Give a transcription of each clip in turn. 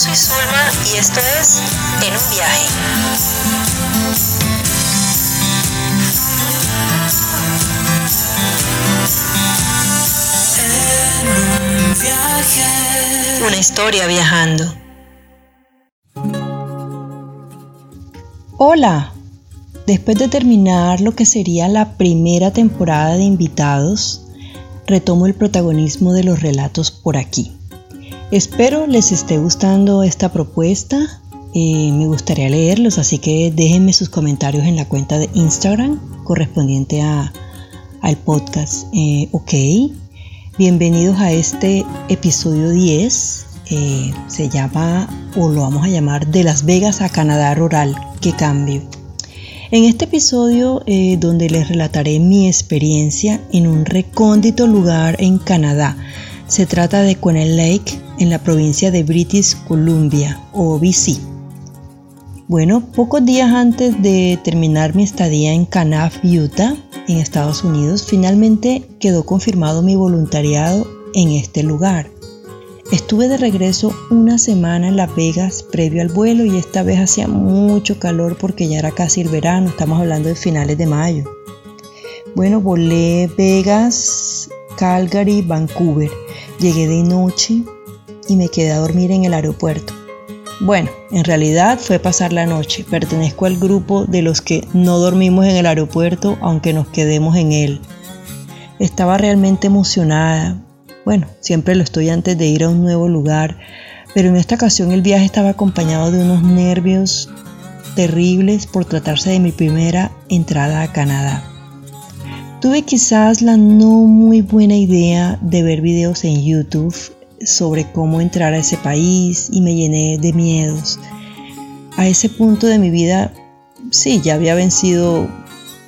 soy Zulma y esto es En un viaje. Una historia viajando. Hola, después de terminar lo que sería la primera temporada de invitados, retomo el protagonismo de los relatos por aquí. Espero les esté gustando esta propuesta. Eh, me gustaría leerlos, así que déjenme sus comentarios en la cuenta de Instagram correspondiente a, al podcast. Eh, bienvenidos a este episodio 10. Eh, se llama, o lo vamos a llamar, De Las Vegas a Canadá Rural. ¡Qué cambio! En este episodio, eh, donde les relataré mi experiencia en un recóndito lugar en Canadá, se trata de Quenel Lake, en la provincia de British Columbia, o BC. Bueno, pocos días antes de terminar mi estadía en Canaf, Utah, en Estados Unidos, finalmente quedó confirmado mi voluntariado en este lugar. Estuve de regreso una semana en Las Vegas previo al vuelo y esta vez hacía mucho calor porque ya era casi el verano, estamos hablando de finales de mayo. Bueno, volé Vegas, Calgary, Vancouver. Llegué de noche y me quedé a dormir en el aeropuerto. Bueno, en realidad fue pasar la noche. Pertenezco al grupo de los que no dormimos en el aeropuerto aunque nos quedemos en él. Estaba realmente emocionada, bueno, siempre lo estoy antes de ir a un nuevo lugar, pero en esta ocasión el viaje estaba acompañado de unos nervios terribles por tratarse de mi primera entrada a Canadá. Tuve quizás la no muy buena idea de ver videos en YouTube sobre cómo entrar a ese país y me llené de miedos. A ese punto de mi vida, sí, ya había vencido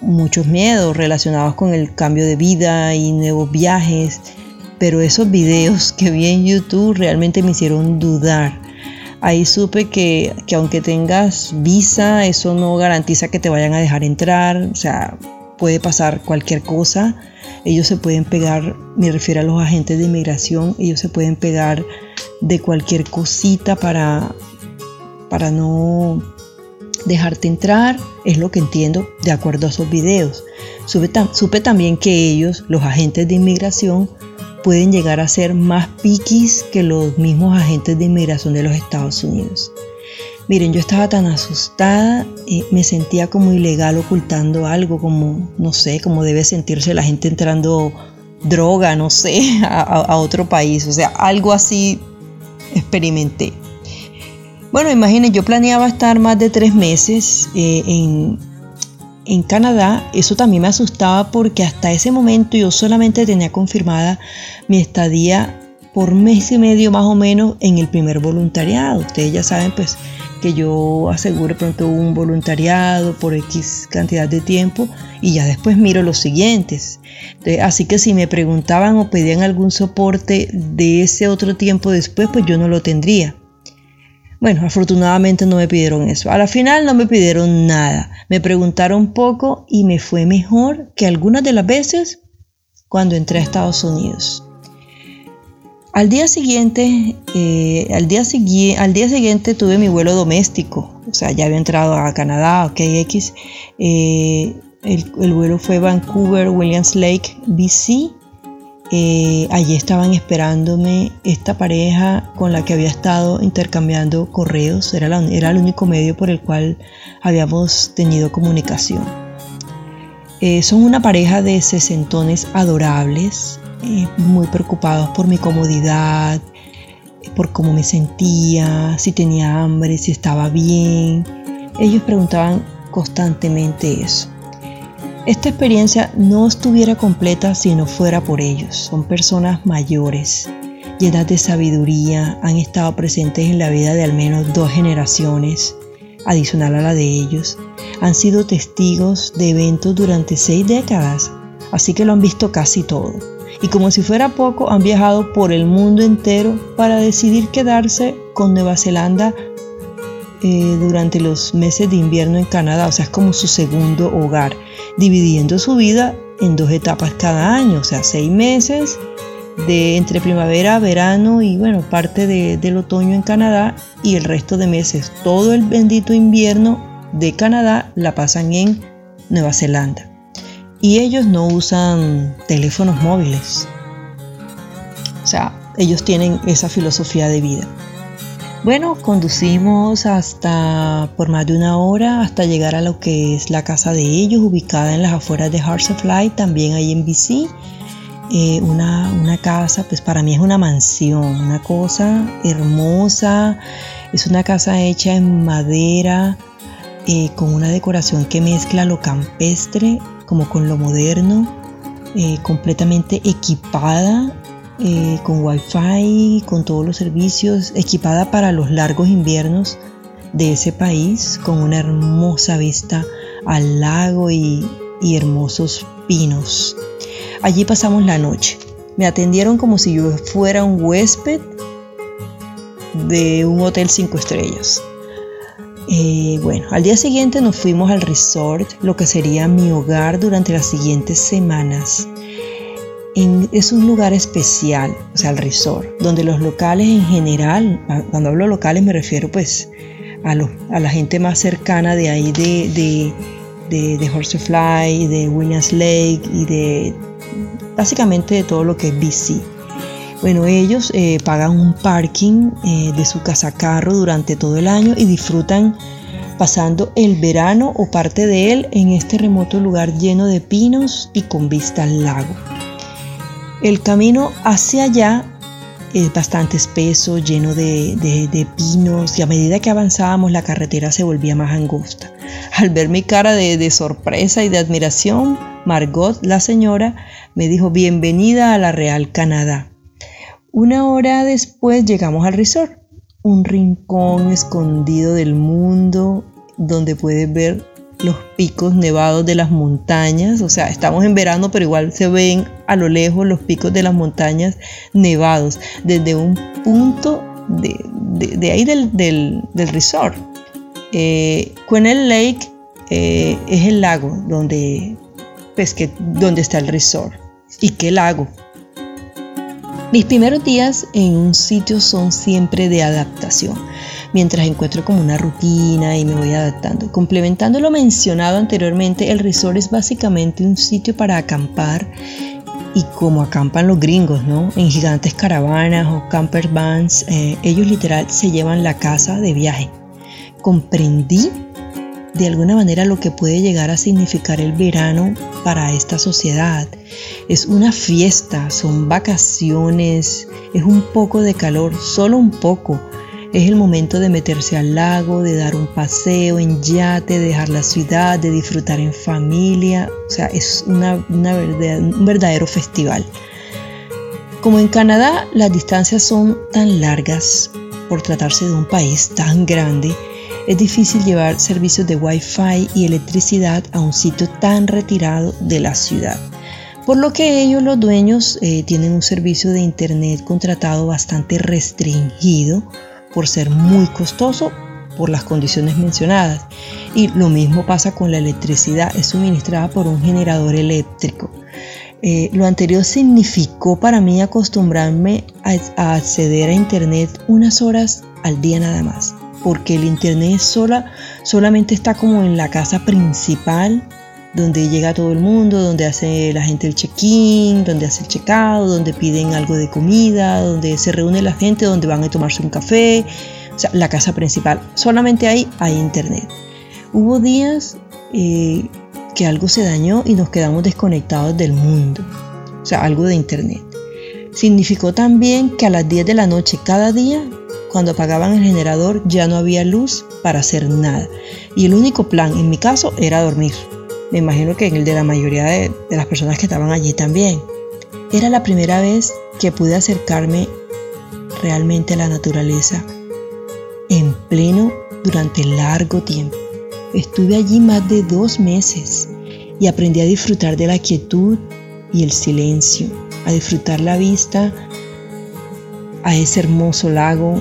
muchos miedos relacionados con el cambio de vida y nuevos viajes, pero esos videos que vi en YouTube realmente me hicieron dudar. Ahí supe que, aunque tengas visa, eso no garantiza que te vayan a dejar entrar, o sea, puede pasar cualquier cosa. Ellos se pueden pegar, me refiero a los agentes de inmigración, ellos se pueden pegar de cualquier cosita para, para no dejarte entrar, es lo que entiendo de acuerdo a esos videos. Supe, supe también que ellos, los agentes de inmigración, pueden llegar a ser más piquis que los mismos agentes de inmigración de los Estados Unidos. Miren, yo estaba tan asustada, y me sentía como ilegal ocultando algo, como, no sé, como debe sentirse la gente entrando droga, no sé, a, otro país, o sea, algo así experimenté. Bueno, imaginen, yo planeaba estar más de tres meses eh, en, en Canadá, eso también me asustaba porque hasta ese momento yo solamente tenía confirmada mi estadía por mes y medio más o menos en el primer voluntariado. Ustedes ya saben pues que yo aseguro pronto un voluntariado por X cantidad de tiempo y ya después miro los siguientes. Así que si me preguntaban o pedían algún soporte de ese otro tiempo después, pues yo no lo tendría. Bueno, afortunadamente no me pidieron eso. A la final no me pidieron nada. Me preguntaron poco y me fue mejor que algunas de las veces cuando entré a Estados Unidos. Al día siguiente, eh, al, día siguiente tuve mi vuelo doméstico. O sea, ya había entrado a Canadá, ok, X. Eh, el, el vuelo fue Vancouver, Williams Lake, BC eh, allí estaban esperándome esta pareja con la que había estado intercambiando correos, era, era el único medio por el cual habíamos tenido comunicación. Eh, son una pareja de sesentones adorables, eh, muy preocupados por mi comodidad, por cómo me sentía, si tenía hambre, si estaba bien. Ellos preguntaban constantemente eso. Esta experiencia no estuviera completa si no fuera por ellos. Son personas mayores, llenas de sabiduría, han estado presentes en la vida de al menos dos generaciones, adicional a la de ellos. Han sido testigos de eventos durante seis décadas, así que lo han visto casi todo. Y como si fuera poco, han viajado por el mundo entero para decidir quedarse con Nueva Zelanda eh, durante los meses de invierno en Canadá, o sea, es como su segundo hogar, dividiendo su vida en dos etapas cada año, o sea, seis meses de entre primavera, verano y bueno, parte del otoño en Canadá y el resto de meses, todo el bendito invierno de Canadá la pasan en Nueva Zelanda. Y ellos no usan teléfonos móviles. O sea, ellos tienen esa filosofía de vida. Bueno, conducimos hasta por más de una hora hasta llegar a lo que es la casa de ellos, ubicada en las afueras de Hearts of Light, también ahí en BC. Eh, una, una, casa, pues para mí es una mansión, una cosa hermosa. Es una casa hecha en madera, eh, con una decoración que mezcla lo campestre como con lo moderno, eh, completamente equipada eh, con wifi, con todos los servicios, equipada para los largos inviernos de ese país, con una hermosa vista al lago y, y hermosos pinos. Allí pasamos la noche. Me atendieron como si yo fuera un huésped de un hotel cinco estrellas. Eh, bueno, al día siguiente nos fuimos al resort, lo que sería mi hogar durante las siguientes semanas. es un lugar especial, o sea, el resort, donde los locales en general, cuando hablo locales me refiero pues a, la gente más cercana de ahí de, de, de, de Horsefly, de Williams Lake y de básicamente de todo lo que es BC. Bueno, ellos eh, pagan un parking eh, de su casa carro durante todo el año y disfrutan pasando el verano o parte de él en este remoto lugar lleno de pinos y con vista al lago. El camino hacia allá es bastante espeso, lleno de, pinos y a medida que avanzábamos la carretera se volvía más angosta. Al ver mi cara de, de sorpresa y de admiración, Margot, la señora, me dijo bienvenida a la Real Canadá. Una hora después llegamos al resort, un rincón escondido del mundo donde puedes ver los picos nevados de las montañas, o sea, estamos en verano, pero igual se ven a lo lejos los picos de las montañas nevados, desde un punto de, ahí del, resort. Eh, Lake eh, es el lago donde, pues, donde está el resort. ¿Y qué lago? Mis primeros días en un sitio son siempre de adaptación, mientras encuentro como una rutina y me voy adaptando. Complementando lo mencionado anteriormente, el resort es básicamente un sitio para acampar y como acampan los gringos, ¿no? En gigantes caravanas o camper vans, eh, ellos literal se llevan la casa de viaje. Comprendí de alguna manera lo que puede llegar a significar el verano para esta sociedad. Es una fiesta, son vacaciones, es un poco de calor, solo un poco. Es el momento de meterse al lago, de dar un paseo en yate, de dejar la ciudad, de disfrutar en familia. O sea, es una, un verdadero festival. Como en Canadá las distancias son tan largas por tratarse de un país tan grande, es difícil llevar servicios de Wi-Fi y electricidad a un sitio tan retirado de la ciudad. Por lo que ellos, los dueños, eh, tienen un servicio de Internet contratado bastante restringido por ser muy costoso por las condiciones mencionadas. Y lo mismo pasa con la electricidad, es suministrada por un generador eléctrico. Eh, lo anterior significó para mí acostumbrarme a acceder a Internet unas horas al día nada más porque el internet sola, solamente está como en la casa principal donde llega todo el mundo, donde hace la gente el check-in, donde hace el check-out, donde piden algo de comida, donde se reúne la gente, donde van a tomarse un café, o sea, la casa principal. Solamente ahí hay internet. Hubo días eh, que algo se dañó y nos quedamos desconectados del mundo, o sea, algo de internet. Significó también que a las 10 de la noche cada día cuando apagaban el generador ya no había luz para hacer nada. Y el único plan en mi caso era dormir. Me imagino que en el de la mayoría de, las personas que estaban allí también. Era la primera vez que pude acercarme realmente a la naturaleza en pleno durante largo tiempo. Estuve allí más de dos meses y aprendí a disfrutar de la quietud y el silencio, a disfrutar la vista a ese hermoso lago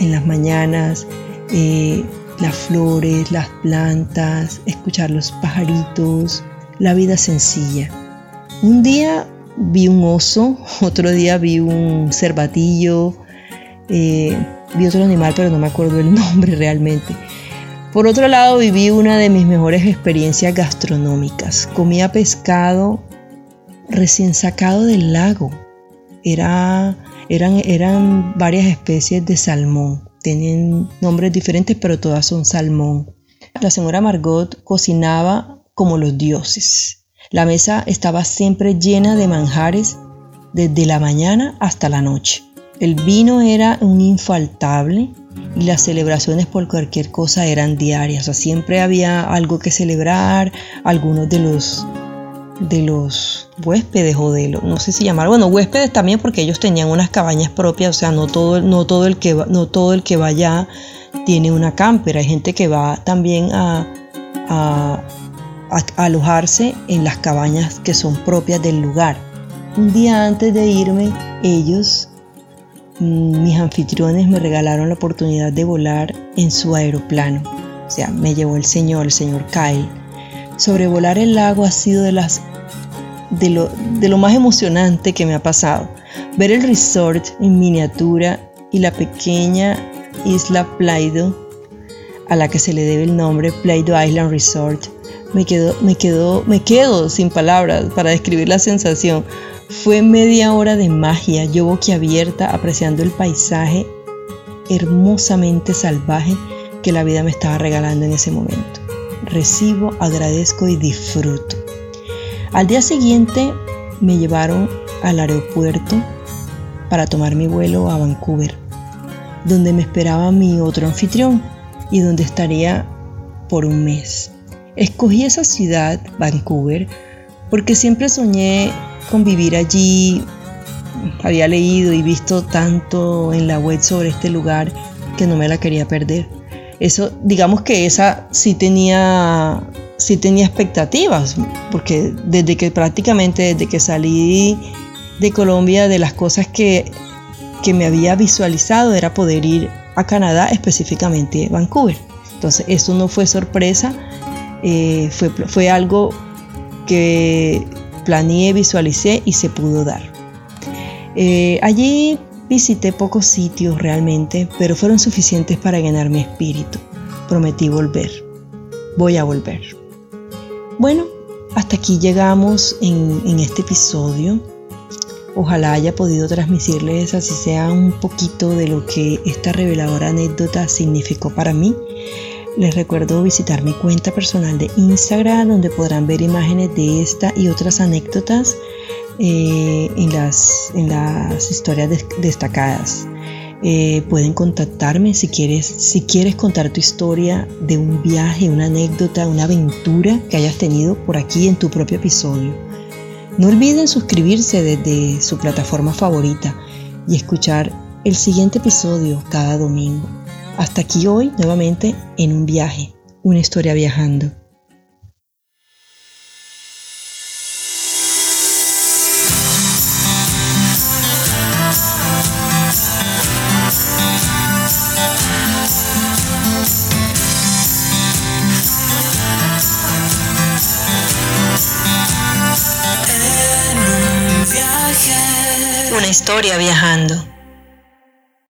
en las mañanas, eh, las flores, las plantas, escuchar los pajaritos, la vida sencilla. Un día vi un oso, otro día vi un cervatillo, eh, vi otro animal, pero no me acuerdo el nombre realmente. Por otro lado, viví una de mis mejores experiencias gastronómicas. Comía pescado recién sacado del lago. Era, eran, eran varias especies de salmón. Tienen nombres diferentes, pero todas son salmón. La señora Margot cocinaba como los dioses. La mesa estaba siempre llena de manjares desde la mañana hasta la noche. El vino era un infaltable y las celebraciones por cualquier cosa eran diarias. O sea, siempre había algo que celebrar. Algunos de los de los huéspedes o de los, no sé si llamar, bueno, huéspedes también porque ellos tenían unas cabañas propias, o sea, no todo, no todo el que va, no todo el que vaya tiene una camper, hay gente que va también a, a, alojarse en las cabañas que son propias del lugar. Un día antes de irme, ellos, mm, mis anfitriones, me regalaron la oportunidad de volar en su aeroplano. O sea, me llevó el señor, el señor Kyle. Sobrevolar el lago ha sido de las de lo, de lo más emocionante que me ha pasado. Ver el resort en miniatura y la pequeña isla Plaido, a la que se le debe el nombre Plaido Island Resort, me quedo, me quedo, me quedo sin palabras para describir la sensación. Fue media hora de magia, yo boquiabierta apreciando el paisaje hermosamente salvaje que la vida me estaba regalando en ese momento. Recibo, agradezco y disfruto. Al día siguiente me llevaron al aeropuerto para tomar mi vuelo a Vancouver, donde me esperaba mi otro anfitrión y donde estaría por un mes. Escogí esa ciudad, Vancouver, porque siempre soñé con vivir allí. Había leído y visto tanto en la web sobre este lugar que no me la quería perder. Eso, digamos que esa sí tenía sí tenía expectativas, porque desde que prácticamente desde que salí de Colombia, de las cosas que, que me había visualizado era poder ir a Canadá, específicamente Vancouver. Entonces eso no fue sorpresa, eh, fue, fue algo que planeé, visualicé y se pudo dar. Eh, allí visité pocos sitios realmente, pero fueron suficientes para llenar mi espíritu. Prometí volver. Voy a volver. Bueno, hasta aquí llegamos en, este episodio. Ojalá haya podido transmitirles así sea un poquito de lo que esta reveladora anécdota significó para mí. Les recuerdo visitar mi cuenta personal de Instagram donde podrán ver imágenes de esta y otras anécdotas eh, en, las, en las historias destacadas. Eh, pueden contactarme si quieres, si quieres contar tu historia de un viaje, una anécdota, una aventura que hayas tenido por aquí en tu propio episodio. No olviden suscribirse desde su plataforma favorita y escuchar el siguiente episodio cada domingo. Hasta aquí hoy nuevamente en un viaje, una historia viajando. Historia viajando.